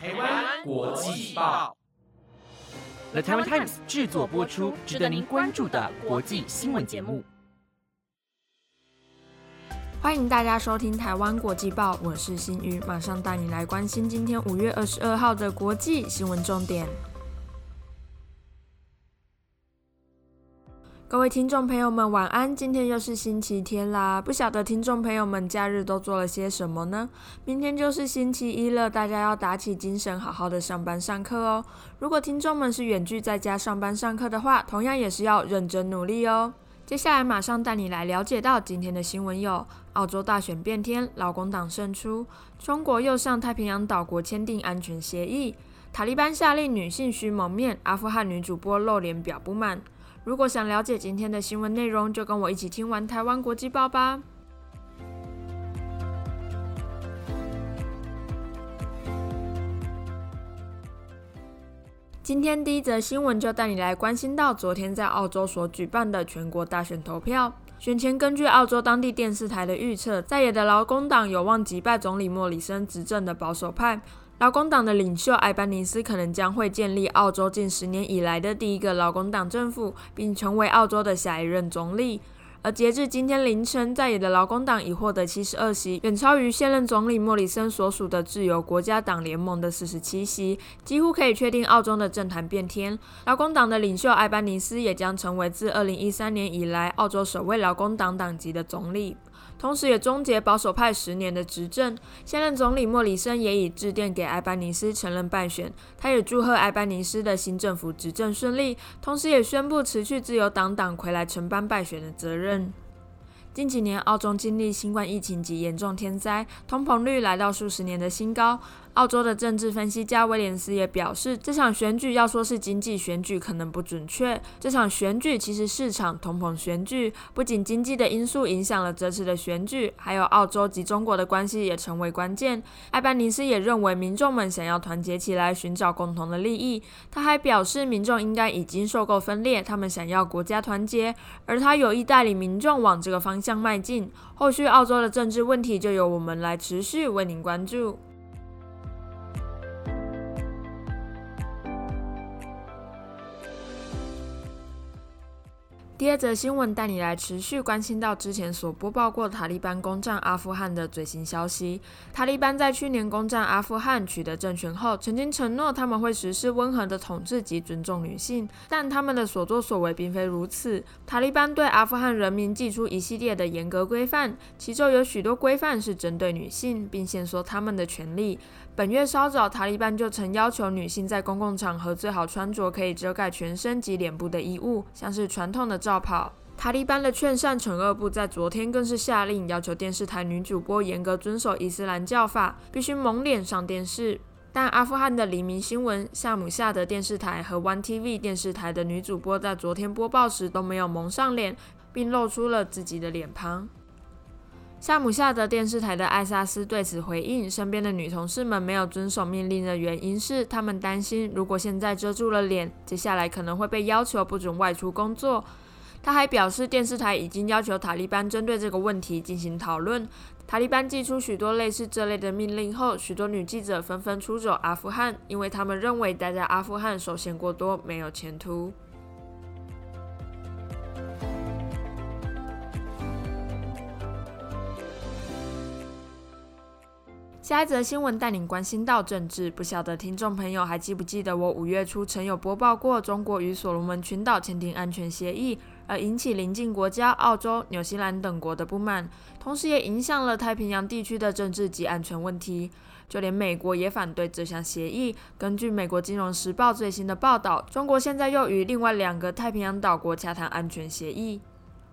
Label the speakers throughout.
Speaker 1: 台湾国际报
Speaker 2: ，The Taiwan Times 制作播出，值得您关注的国际新闻节目。
Speaker 3: 欢迎大家收听台湾国际报，我是新宇，马上带你来关心今天五月二十二号的国际新闻重点。各位听众朋友们，晚安！今天又是星期天啦，不晓得听众朋友们假日都做了些什么呢？明天就是星期一了，大家要打起精神，好好的上班上课哦。如果听众们是远距在家上班上课的话，同样也是要认真努力哦。接下来马上带你来了解到今天的新闻有：澳洲大选变天，劳工党胜出；中国又向太平洋岛国签订安全协议；塔利班下令女性需蒙面；阿富汗女主播露脸表不满。如果想了解今天的新闻内容，就跟我一起听完台湾国际报吧。今天第一则新闻就带你来关心到昨天在澳洲所举办的全国大选投票。选前根据澳洲当地电视台的预测，在野的劳工党有望击败总理莫里森执政的保守派。劳工党的领袖埃班尼斯可能将会建立澳洲近十年以来的第一个劳工党政府，并成为澳洲的下一任总理。而截至今天凌晨，在野的劳工党已获得七十二席，远超于现任总理莫里森所属的自由国家党联盟的四十七席，几乎可以确定澳洲的政坛变天。劳工党的领袖埃班尼斯也将成为自二零一三年以来澳洲首位劳工党党籍的总理。同时，也终结保守派十年的执政。现任总理莫里森也已致电给埃班尼斯，承认败选。他也祝贺埃班尼斯的新政府执政顺利，同时也宣布辞去自由党党魁来承担败选的责任。近几年，澳中经历新冠疫情及严重天灾，通膨率来到数十年的新高。澳洲的政治分析家威廉斯也表示，这场选举要说是经济选举可能不准确，这场选举其实市场通膨选举。不仅经济的因素影响了这次的选举，还有澳洲及中国的关系也成为关键。艾班尼斯也认为，民众们想要团结起来，寻找共同的利益。他还表示，民众应该已经受够分裂，他们想要国家团结，而他有意带领民众往这个方向迈进。后续澳洲的政治问题，就由我们来持续为您关注。第二则新闻带你来持续关心到之前所播报过塔利班攻占阿富汗的最新消息。塔利班在去年攻占阿富汗取得政权后，曾经承诺他们会实施温和的统治及尊重女性，但他们的所作所为并非如此。塔利班对阿富汗人民寄出一系列的严格规范，其中有许多规范是针对女性，并限缩他们的权利。本月稍早，塔利班就曾要求女性在公共场合最好穿着可以遮盖全身及脸部的衣物，像是传统的罩袍。塔利班的劝善惩恶部在昨天更是下令，要求电视台女主播严格遵守伊斯兰教法，必须蒙脸上电视。但阿富汗的黎明新闻、夏姆夏德电视台和 One TV 电视台的女主播在昨天播报时都没有蒙上脸，并露出了自己的脸庞。萨姆夏德电视台的艾萨斯对此回应：身边的女同事们没有遵守命令的原因是，他们担心如果现在遮住了脸，接下来可能会被要求不准外出工作。他还表示，电视台已经要求塔利班针对这个问题进行讨论。塔利班寄出许多类似这类的命令后，许多女记者纷纷出走阿富汗，因为他们认为待在阿富汗受限过多，没有前途。下一则新闻带领关心到政治，不晓得听众朋友还记不记得我五月初曾有播报过中国与所罗门群岛签订安全协议，而引起邻近国家澳洲、纽西兰等国的不满，同时也影响了太平洋地区的政治及安全问题。就连美国也反对这项协议。根据美国金融时报最新的报道，中国现在又与另外两个太平洋岛国洽谈安全协议。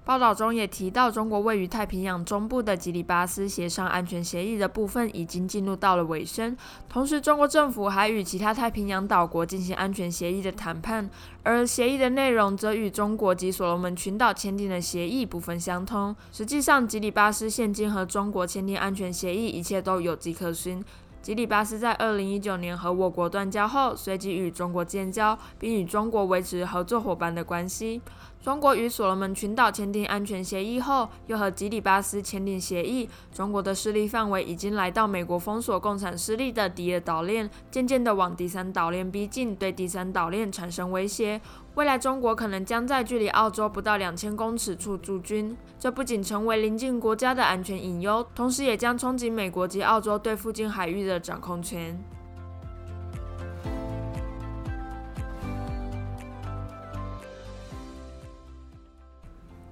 Speaker 3: 报道中也提到，中国位于太平洋中部的吉里巴斯协商安全协议的部分已经进入到了尾声。同时，中国政府还与其他太平洋岛国进行安全协议的谈判，而协议的内容则与中国及所罗门群岛签订的协议部分相通。实际上，吉里巴斯现今和中国签订安全协议，一切都有迹可循。吉里巴斯在二零一九年和我国断交后，随即与中国建交，并与中国维持合作伙伴的关系。中国与所罗门群岛签订安全协议后，又和吉里巴斯签订协议。中国的势力范围已经来到美国封锁共产势力的第二岛链，渐渐地往第三岛链逼近，对第三岛链产生威胁。未来，中国可能将在距离澳洲不到两千公尺处驻军，这不仅成为邻近国家的安全隐忧，同时也将冲击美国及澳洲对附近海域的掌控权。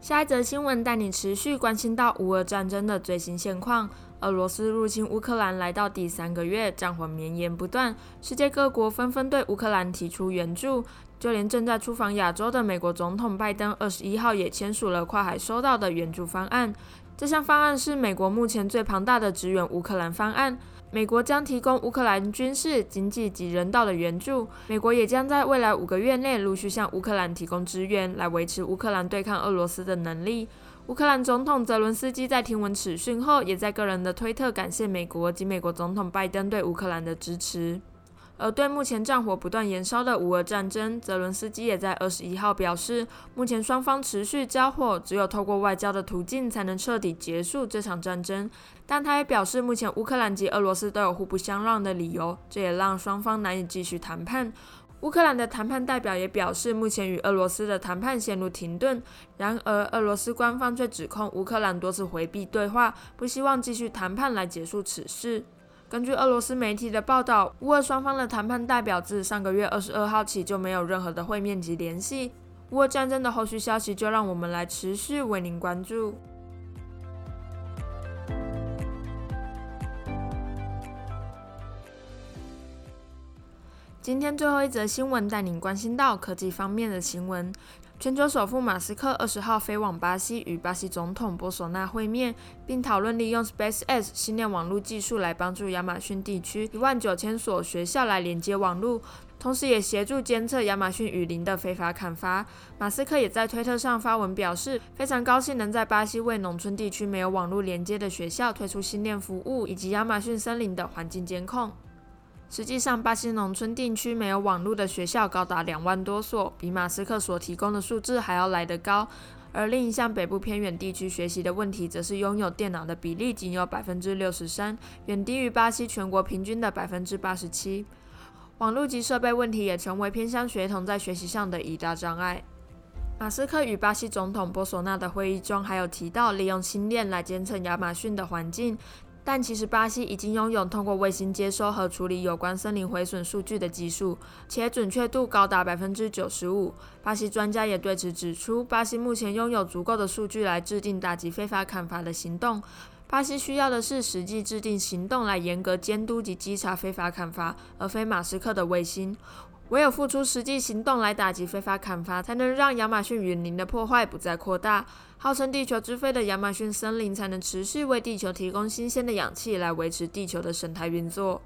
Speaker 3: 下一则新闻带你持续关心到乌俄战争的最新现况。俄罗斯入侵乌克兰来到第三个月，战火绵延不断，世界各国纷纷对乌克兰提出援助，就连正在出访亚洲的美国总统拜登，二十一号也签署了跨海收到的援助方案。这项方案是美国目前最庞大的支援乌克兰方案。美国将提供乌克兰军事、经济及人道的援助。美国也将在未来五个月内陆续向乌克兰提供支援，来维持乌克兰对抗俄罗斯的能力。乌克兰总统泽伦斯基在听闻此讯后，也在个人的推特感谢美国及美国总统拜登对乌克兰的支持。而对目前战火不断延烧的乌俄战争，泽伦斯基也在二十一号表示，目前双方持续交火，只有透过外交的途径才能彻底结束这场战争。但他也表示，目前乌克兰及俄罗斯都有互不相让的理由，这也让双方难以继续谈判。乌克兰的谈判代表也表示，目前与俄罗斯的谈判陷入停顿。然而，俄罗斯官方却指控乌克兰多次回避对话，不希望继续谈判来结束此事。根据俄罗斯媒体的报道，乌俄双方的谈判代表自上个月二十二号起就没有任何的会面及联系。乌俄战争的后续消息，就让我们来持续为您关注。今天最后一则新闻带您关心到科技方面的新闻。全球首富马斯克二十号飞往巴西，与巴西总统波索纳会面，并讨论利用 SpaceX 星链网络技术来帮助亚马逊地区一万九千所学校来连接网络，同时也协助监测亚马逊雨林的非法砍伐。马斯克也在推特上发文表示，非常高兴能在巴西为农村地区没有网络连接的学校推出星链服务，以及亚马逊森林的环境监控。实际上，巴西农村地区没有网络的学校高达两万多所，比马斯克所提供的数字还要来得高。而另一项北部偏远地区学习的问题，则是拥有电脑的比例仅有百分之六十三，远低于巴西全国平均的百分之八十七。网络及设备问题也成为偏乡学童在学习上的一大障碍。马斯克与巴西总统波索纳的会议中，还有提到利用星链来监测亚马逊的环境。但其实，巴西已经拥有通过卫星接收和处理有关森林毁损数据的技术，且准确度高达百分之九十五。巴西专家也对此指出，巴西目前拥有足够的数据来制定打击非法砍伐的行动。巴西需要的是实际制定行动来严格监督及稽查非法砍伐，而非马斯克的卫星。唯有付出实际行动来打击非法砍伐，才能让亚马逊雨林的破坏不再扩大。号称地球之肺的亚马逊森林，才能持续为地球提供新鲜的氧气，来维持地球的生态运作。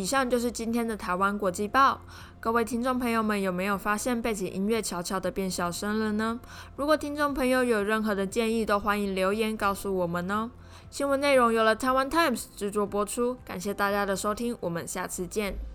Speaker 3: 以上就是今天的台湾国际报。各位听众朋友们，有没有发现背景音乐悄悄的变小声了呢？如果听众朋友有任何的建议，都欢迎留言告诉我们哦。新闻内容由了台湾 Times 制作播出，感谢大家的收听，我们下次见。